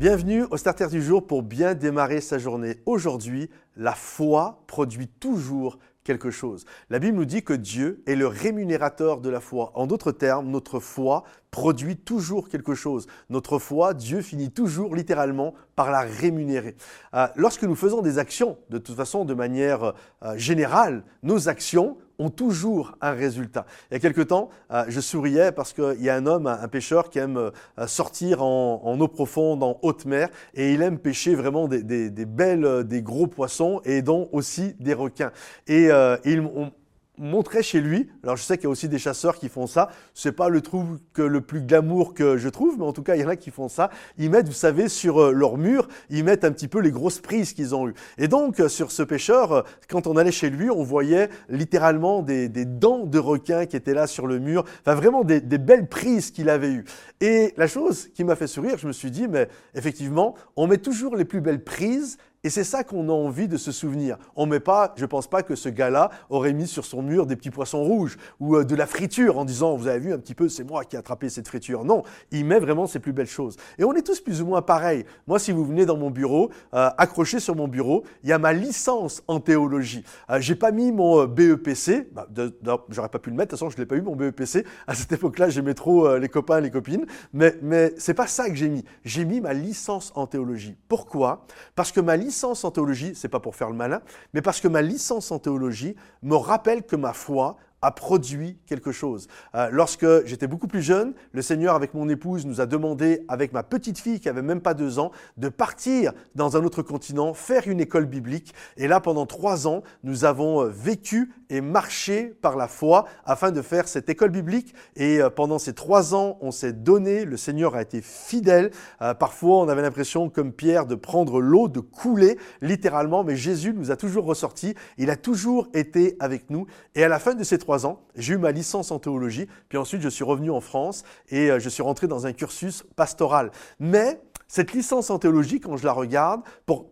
Bienvenue au Starter du jour pour bien démarrer sa journée. Aujourd'hui, la foi produit toujours quelque chose. La Bible nous dit que Dieu est le rémunérateur de la foi. En d'autres termes, notre foi produit toujours quelque chose. Notre foi, Dieu finit toujours littéralement par la rémunérer. Euh, lorsque nous faisons des actions, de toute façon, de manière euh, générale, nos actions ont toujours un résultat. Il y a quelque temps, euh, je souriais parce qu'il y a un homme, un, pêcheur qui aime sortir en, eau profonde, en haute mer, et il aime pêcher vraiment des, belles, des gros poissons et dont aussi des requins. Et, il, montrer chez lui. Alors je sais qu'il y a aussi des chasseurs qui font ça. C'est pas le truc le plus glamour que je trouve, mais en tout cas il y en a qui font ça. Ils mettent, vous savez, sur euh, leur mur, ils mettent un petit peu les grosses prises qu'ils ont eues. Et donc euh, sur ce pêcheur, euh, quand on allait chez lui, on voyait littéralement des, dents de requin qui étaient là sur le mur. Enfin vraiment des belles prises qu'il avait eues. Et la chose qui m'a fait sourire, je me suis dit, mais effectivement, on met toujours les plus belles prises et c'est ça qu'on a envie de se souvenir. On met pas, je pense pas que ce gars-là aurait mis sur son mur des petits poissons rouges ou euh, de la friture en disant, vous avez vu un petit peu, c'est moi qui ai attrapé cette friture. Non, il met vraiment ses plus belles choses. Et on est tous plus ou moins pareils. Moi, si vous venez dans mon bureau, euh, accroché sur mon bureau, il y a ma licence en théologie. Euh, j'ai pas mis mon BEPC, bah, j'aurais pas pu le mettre, de toute façon, je l'ai pas eu mon BEPC. À cette époque-là, j'aimais trop les copains, les copines. Mais, mais c'est pas ça que j'ai mis. J'ai mis ma licence en théologie. Pourquoi? Parce que ma licence en théologie, c'est pas pour faire le malin, mais parce que ma licence en théologie me rappelle que ma foi a produit quelque chose. Euh, lorsque j'étais beaucoup plus jeune, le Seigneur, avec mon épouse, nous a demandé, avec ma petite fille qui avait même pas deux ans, de partir dans un autre continent, faire une école biblique. Et là, pendant trois ans, nous avons euh, vécu et marché par la foi afin de faire cette école biblique. Et euh, pendant ces trois ans, on s'est donné, le Seigneur a été fidèle. parfois, on avait l'impression, comme Pierre, de prendre l'eau, de couler littéralement, mais Jésus nous a toujours ressorti. Il a toujours été avec nous. Et à la fin de ces trois ans. J'ai eu ma licence en théologie, puis ensuite je suis revenu en France et euh, je suis rentré dans un cursus pastoral. Mais cette licence en théologie, quand je la regarde, pour,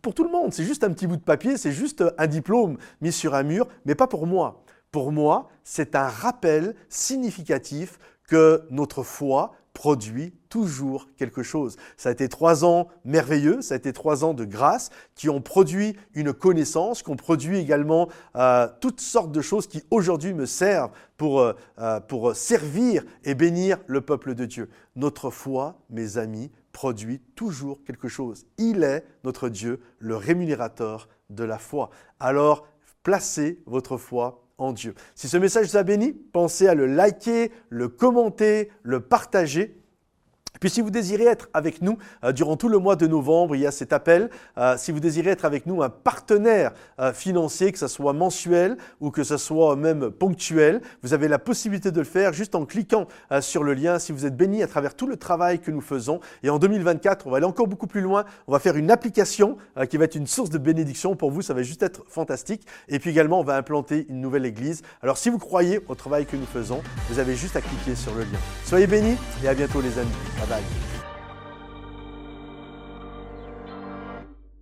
pour tout le monde, c'est juste un petit bout de papier, c'est juste un diplôme mis sur un mur, mais pas pour moi. Pour moi, c'est un rappel significatif que notre foi produit toujours quelque chose. Ça a été trois ans merveilleux, ça a été trois ans de grâce qui ont produit une connaissance, qui ont produit également euh, toutes sortes de choses qui aujourd'hui me servent pour, euh, euh, pour servir et bénir le peuple de Dieu. Notre foi, mes amis, produit toujours quelque chose. Il est notre Dieu, le rémunérateur de la foi. Alors, placez votre foi Dieu. Si ce message vous a béni, pensez à le liker, le commenter, le partager puis si vous désirez être avec nous euh, durant tout le mois de novembre, il y a cet appel. Euh, si vous désirez être avec nous un partenaire euh, financier, que ce soit mensuel ou que ce soit même ponctuel, vous avez la possibilité de le faire juste en cliquant sur le lien. Si vous êtes béni à travers tout le travail que nous faisons. Et en 2024, on va aller encore beaucoup plus loin. On va faire une application qui va être une source de bénédiction pour vous. Ça va juste être fantastique. Et puis également, on va implanter une nouvelle église. Alors si vous croyez au travail que nous faisons, vous avez juste à cliquer sur le lien. Soyez bénis et à bientôt les amis. 哎